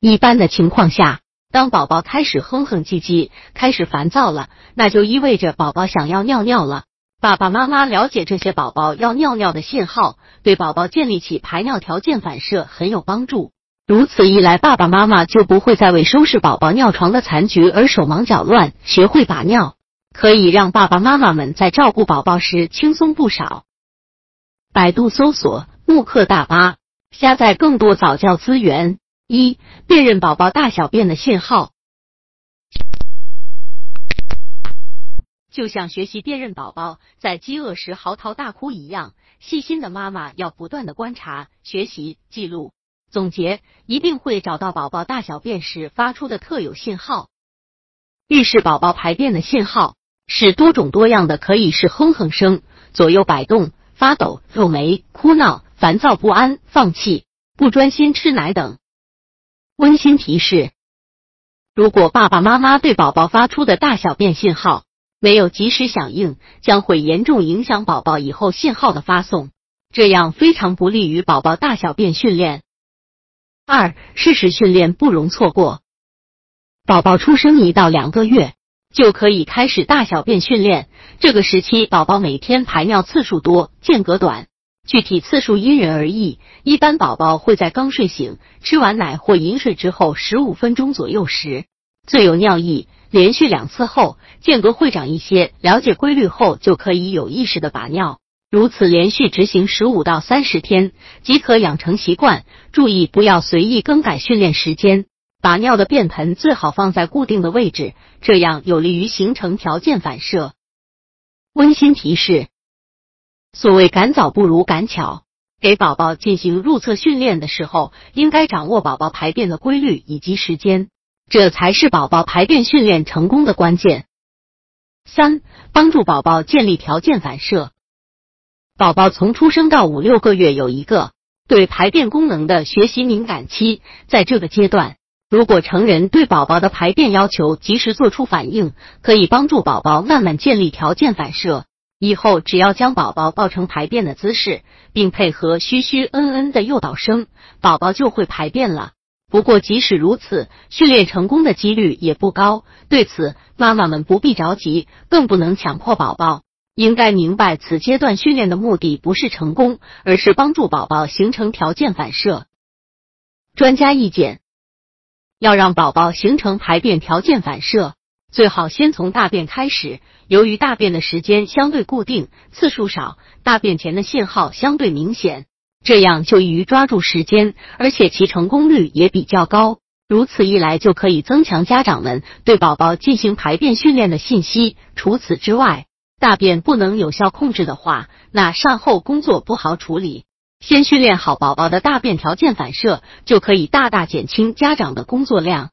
一般的情况下，当宝宝开始哼哼唧唧、开始烦躁了，那就意味着宝宝想要尿尿了。爸爸妈妈了解这些宝宝要尿尿的信号，对宝宝建立起排尿条件反射很有帮助。如此一来，爸爸妈妈就不会再为收拾宝宝尿床的残局而手忙脚乱，学会把尿，可以让爸爸妈妈们在照顾宝宝时轻松不少。百度搜索“慕课大巴”，下载更多早教资源。一、辨认宝宝大小便的信号。就像学习辨认宝宝在饥饿时嚎啕大哭一样，细心的妈妈要不断的观察、学习、记录、总结，一定会找到宝宝大小便时发出的特有信号。预示宝宝排便的信号是多种多样的，可以是哼哼声、左右摆动、发抖、皱眉、哭闹、烦躁不安、放弃、不专心吃奶等。温馨提示：如果爸爸妈妈对宝宝发出的大小便信号，没有及时响应，将会严重影响宝宝以后信号的发送，这样非常不利于宝宝大小便训练。二、适时训练不容错过。宝宝出生一到两个月就可以开始大小便训练，这个时期宝宝每天排尿次数多，间隔短，具体次数因人而异。一般宝宝会在刚睡醒、吃完奶或饮水之后十五分钟左右时最有尿意。连续两次后，间隔会长一些。了解规律后，就可以有意识的把尿。如此连续执行十五到三十天，即可养成习惯。注意不要随意更改训练时间。把尿的便盆最好放在固定的位置，这样有利于形成条件反射。温馨提示：所谓赶早不如赶巧，给宝宝进行入厕训练的时候，应该掌握宝宝排便的规律以及时间。这才是宝宝排便训练成功的关键。三、帮助宝宝建立条件反射。宝宝从出生到五六个月有一个对排便功能的学习敏感期，在这个阶段，如果成人对宝宝的排便要求及时做出反应，可以帮助宝宝慢慢建立条件反射。以后只要将宝宝抱成排便的姿势，并配合嘘嘘嗯嗯的诱导声，宝宝就会排便了。不过，即使如此，训练成功的几率也不高。对此，妈妈们不必着急，更不能强迫宝宝。应该明白，此阶段训练的目的不是成功，而是帮助宝宝形成条件反射。专家意见：要让宝宝形成排便条件反射，最好先从大便开始。由于大便的时间相对固定，次数少，大便前的信号相对明显。这样就易于抓住时间，而且其成功率也比较高。如此一来，就可以增强家长们对宝宝进行排便训练的信息。除此之外，大便不能有效控制的话，那善后工作不好处理。先训练好宝宝的大便条件反射，就可以大大减轻家长的工作量。